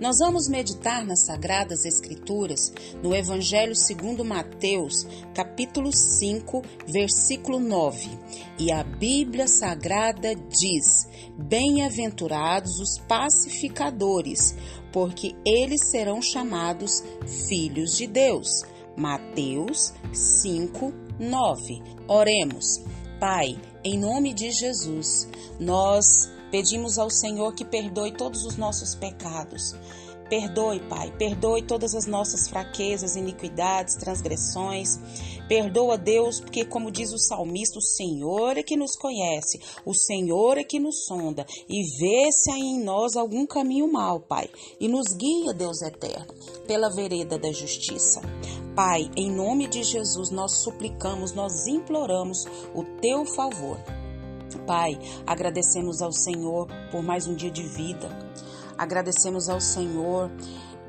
Nós vamos meditar nas Sagradas Escrituras no Evangelho segundo Mateus, capítulo 5, versículo 9. E a Bíblia Sagrada diz: Bem-aventurados os pacificadores, porque eles serão chamados filhos de Deus. Mateus 5, 9. Oremos. Pai, em nome de Jesus, nós Pedimos ao Senhor que perdoe todos os nossos pecados. Perdoe, Pai, perdoe todas as nossas fraquezas, iniquidades, transgressões. Perdoa, Deus, porque, como diz o salmista, o Senhor é que nos conhece, o Senhor é que nos sonda e vê se há em nós algum caminho mau, Pai, e nos guia, Deus eterno, pela vereda da justiça. Pai, em nome de Jesus, nós suplicamos, nós imploramos o teu favor. Pai, agradecemos ao Senhor por mais um dia de vida. Agradecemos ao Senhor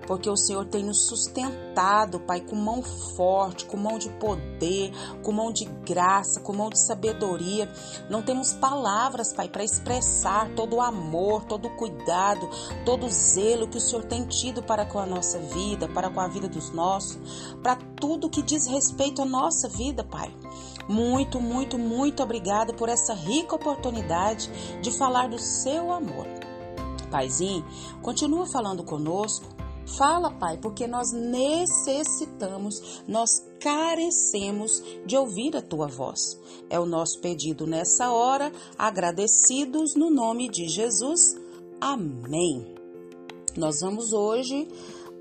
porque o Senhor tem nos sustentado, Pai, com mão forte, com mão de poder, com mão de graça, com mão de sabedoria. Não temos palavras, Pai, para expressar todo o amor, todo o cuidado, todo o zelo que o Senhor tem tido para com a nossa vida, para com a vida dos nossos, para tudo que diz respeito à nossa vida, Pai. Muito, muito, muito obrigada por essa rica oportunidade de falar do seu amor. Paizinho, continua falando conosco. Fala, Pai, porque nós necessitamos, nós carecemos de ouvir a tua voz. É o nosso pedido nessa hora, agradecidos no nome de Jesus. Amém. Nós vamos hoje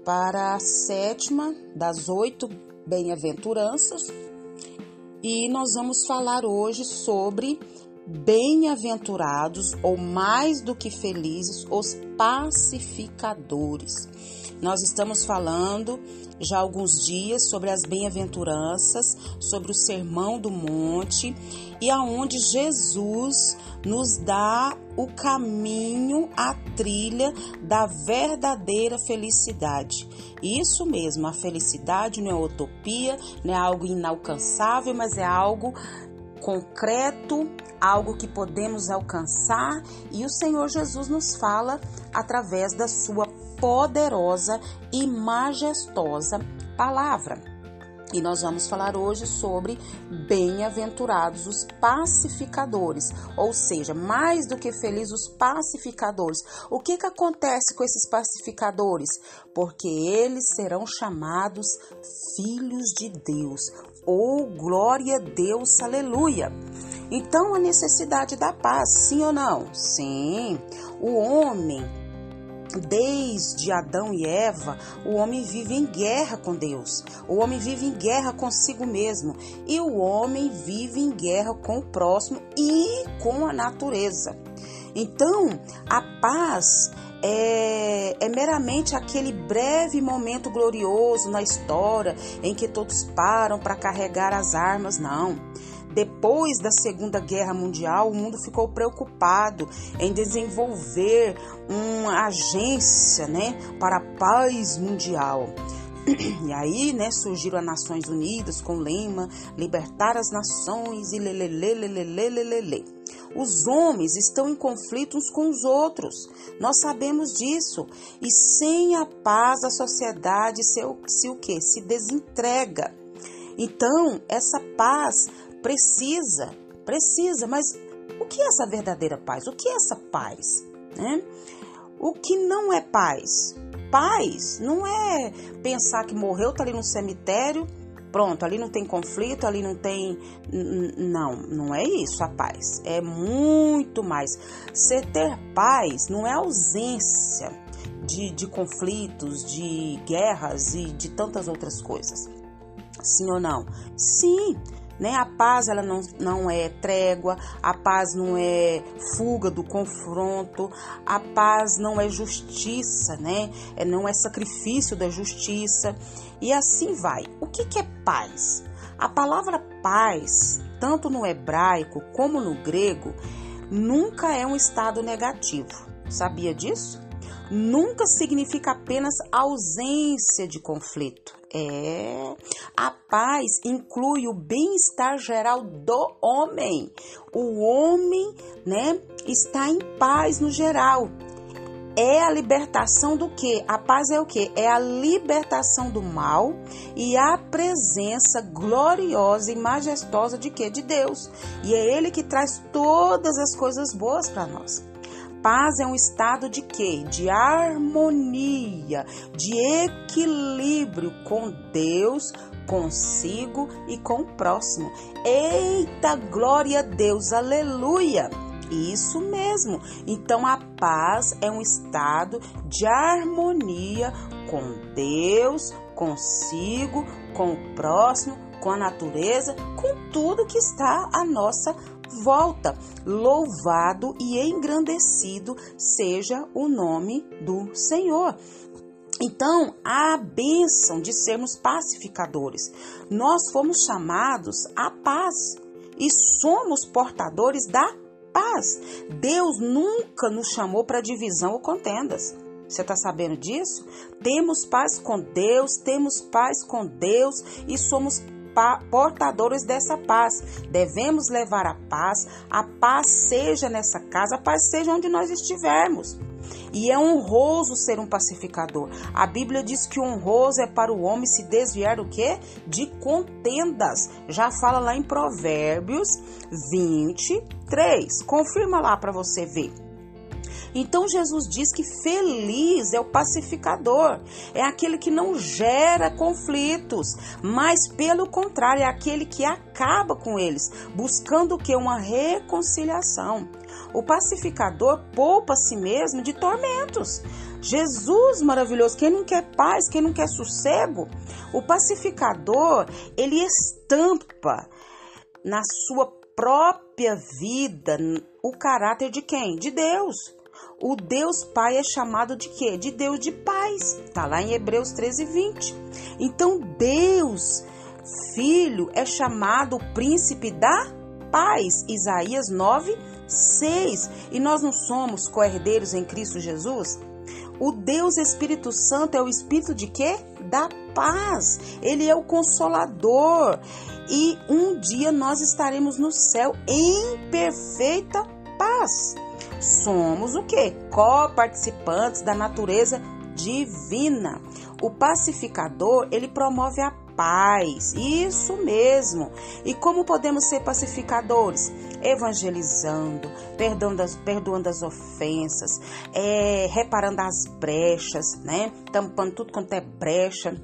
para a sétima das oito bem-aventuranças e nós vamos falar hoje sobre bem-aventurados ou mais do que felizes os pacificadores. Nós estamos falando já há alguns dias sobre as bem-aventuranças, sobre o Sermão do Monte e aonde Jesus nos dá o caminho, a trilha da verdadeira felicidade. Isso mesmo, a felicidade não é utopia, não é algo inalcançável, mas é algo concreto, algo que podemos alcançar e o Senhor Jesus nos fala através da sua poderosa e majestosa palavra. E nós vamos falar hoje sobre bem-aventurados os pacificadores, ou seja, mais do que felizes os pacificadores. O que, que acontece com esses pacificadores? Porque eles serão chamados filhos de Deus. Oh, glória a Deus, aleluia! Então, a necessidade da paz, sim ou não? Sim. O homem Desde Adão e Eva, o homem vive em guerra com Deus. O homem vive em guerra consigo mesmo. E o homem vive em guerra com o próximo e com a natureza. Então, a paz é, é, meramente aquele breve momento glorioso na história em que todos param para carregar as armas, não. Depois da Segunda Guerra Mundial, o mundo ficou preocupado em desenvolver uma agência né, para a paz mundial. E aí, né, surgiram as Nações Unidas com o lema libertar as nações e lelelelelelelelele. Os homens estão em conflito uns com os outros. Nós sabemos disso. E sem a paz a sociedade se, se o que? Se desentrega. Então, essa paz precisa, precisa, mas o que é essa verdadeira paz? O que é essa paz? Né? O que não é paz? Paz não é pensar que morreu, tá ali no cemitério, pronto, ali não tem conflito, ali não tem. Não, não é isso a paz. É muito mais. Ser ter paz não é ausência de, de conflitos, de guerras e de tantas outras coisas. Sim ou não? Sim, né? A paz ela não, não é trégua, a paz não é fuga do confronto, a paz não é justiça, né? É, não é sacrifício da justiça e assim vai. O que, que é paz? A palavra paz, tanto no hebraico como no grego, nunca é um estado negativo. Sabia disso? nunca significa apenas ausência de conflito. É, a paz inclui o bem-estar geral do homem. O homem, né, está em paz no geral. É a libertação do que? A paz é o que? É a libertação do mal e a presença gloriosa e majestosa de que? De Deus. E é Ele que traz todas as coisas boas para nós paz é um estado de quê? De harmonia, de equilíbrio com Deus, consigo e com o próximo. Eita, glória a Deus, aleluia! Isso mesmo. Então a paz é um estado de harmonia com Deus, consigo, com o próximo, com a natureza, com tudo que está à nossa volta. Louvado e engrandecido seja o nome do Senhor. Então, a bênção de sermos pacificadores. Nós fomos chamados à paz e somos portadores da paz. Deus nunca nos chamou para divisão ou contendas. Você está sabendo disso? Temos paz com Deus, temos paz com Deus e somos portadores dessa paz. Devemos levar a paz, a paz seja nessa casa, a paz seja onde nós estivermos. E é honroso ser um pacificador. A Bíblia diz que honroso é para o homem se desviar do quê? De contendas. Já fala lá em Provérbios 23. Confirma lá para você ver. Então Jesus diz que feliz é o pacificador, é aquele que não gera conflitos, mas pelo contrário, é aquele que acaba com eles, buscando que? Uma reconciliação. O pacificador poupa a si mesmo de tormentos. Jesus maravilhoso, quem não quer paz, quem não quer sossego, o pacificador, ele estampa na sua própria vida o caráter de quem? De Deus. O Deus Pai é chamado de quê? De Deus de paz. Está lá em Hebreus 13, 20. Então, Deus, Filho, é chamado o príncipe da paz. Isaías 9, 6. E nós não somos co-herdeiros em Cristo Jesus? O Deus Espírito Santo é o Espírito de quê? Da paz. Ele é o consolador. E um dia nós estaremos no céu em perfeita paz somos o que? Co-participantes da natureza divina. O pacificador, ele promove a paz, isso mesmo. E como podemos ser pacificadores? Evangelizando, perdoando as, perdoando as ofensas, é, reparando as brechas, né? Tampando tudo quanto é brecha.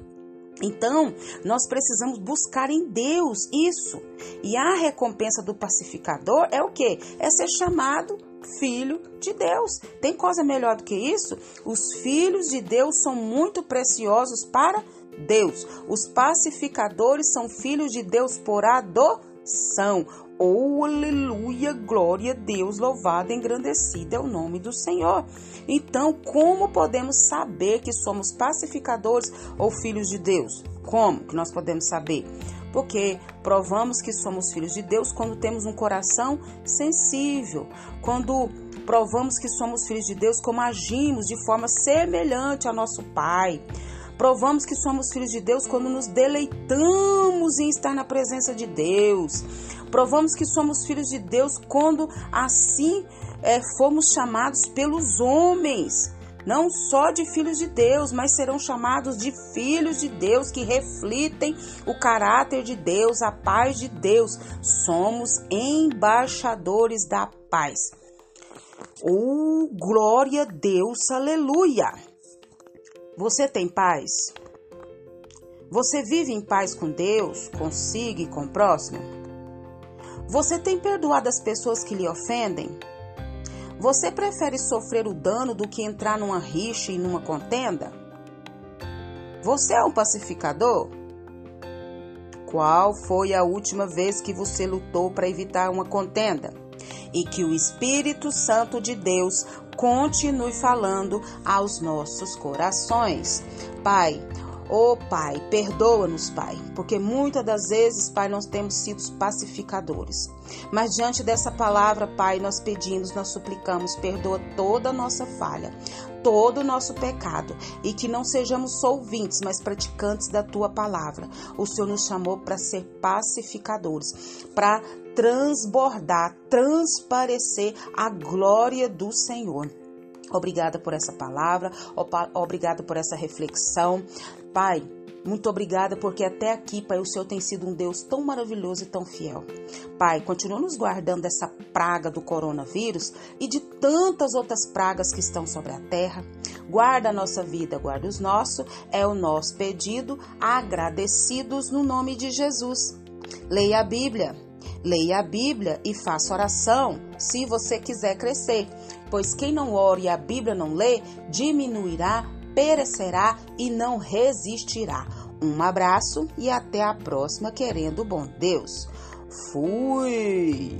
Então, nós precisamos buscar em Deus isso. E a recompensa do pacificador é o que? É ser chamado filho de Deus. Tem coisa melhor do que isso? Os filhos de Deus são muito preciosos para Deus. Os pacificadores são filhos de Deus por adoção. Oh, aleluia, glória a Deus, louvado engrandecido é o nome do Senhor. Então, como podemos saber que somos pacificadores ou filhos de Deus? Como que nós podemos saber? Porque provamos que somos filhos de Deus quando temos um coração sensível, quando provamos que somos filhos de Deus como agimos de forma semelhante ao nosso Pai. Provamos que somos filhos de Deus quando nos deleitamos em estar na presença de Deus. Provamos que somos filhos de Deus quando assim é, fomos chamados pelos homens não só de filhos de Deus, mas serão chamados de filhos de Deus que refletem o caráter de Deus, a paz de Deus. Somos embaixadores da paz. Oh, glória a Deus, aleluia! Você tem paz? Você vive em paz com Deus, consigo e com o próximo? Você tem perdoado as pessoas que lhe ofendem? Você prefere sofrer o dano do que entrar numa rixa e numa contenda? Você é um pacificador? Qual foi a última vez que você lutou para evitar uma contenda? E que o Espírito Santo de Deus continue falando aos nossos corações. Pai, Oh Pai, perdoa-nos, Pai, porque muitas das vezes, Pai, nós temos sido pacificadores. Mas diante dessa palavra, Pai, nós pedimos, nós suplicamos, perdoa toda a nossa falha, todo o nosso pecado e que não sejamos só ouvintes, mas praticantes da tua palavra. O Senhor nos chamou para ser pacificadores, para transbordar, transparecer a glória do Senhor. Obrigada por essa palavra, obrigada por essa reflexão. Pai, muito obrigada porque até aqui, Pai, o Senhor tem sido um Deus tão maravilhoso e tão fiel. Pai, continua nos guardando dessa praga do coronavírus e de tantas outras pragas que estão sobre a terra. Guarda a nossa vida, guarda os nossos, é o nosso pedido, agradecidos no nome de Jesus. Leia a Bíblia. Leia a Bíblia e faça oração, se você quiser crescer, pois quem não ora e a Bíblia não lê, diminuirá perecerá e não resistirá. Um abraço e até a próxima, querendo bom Deus. Fui!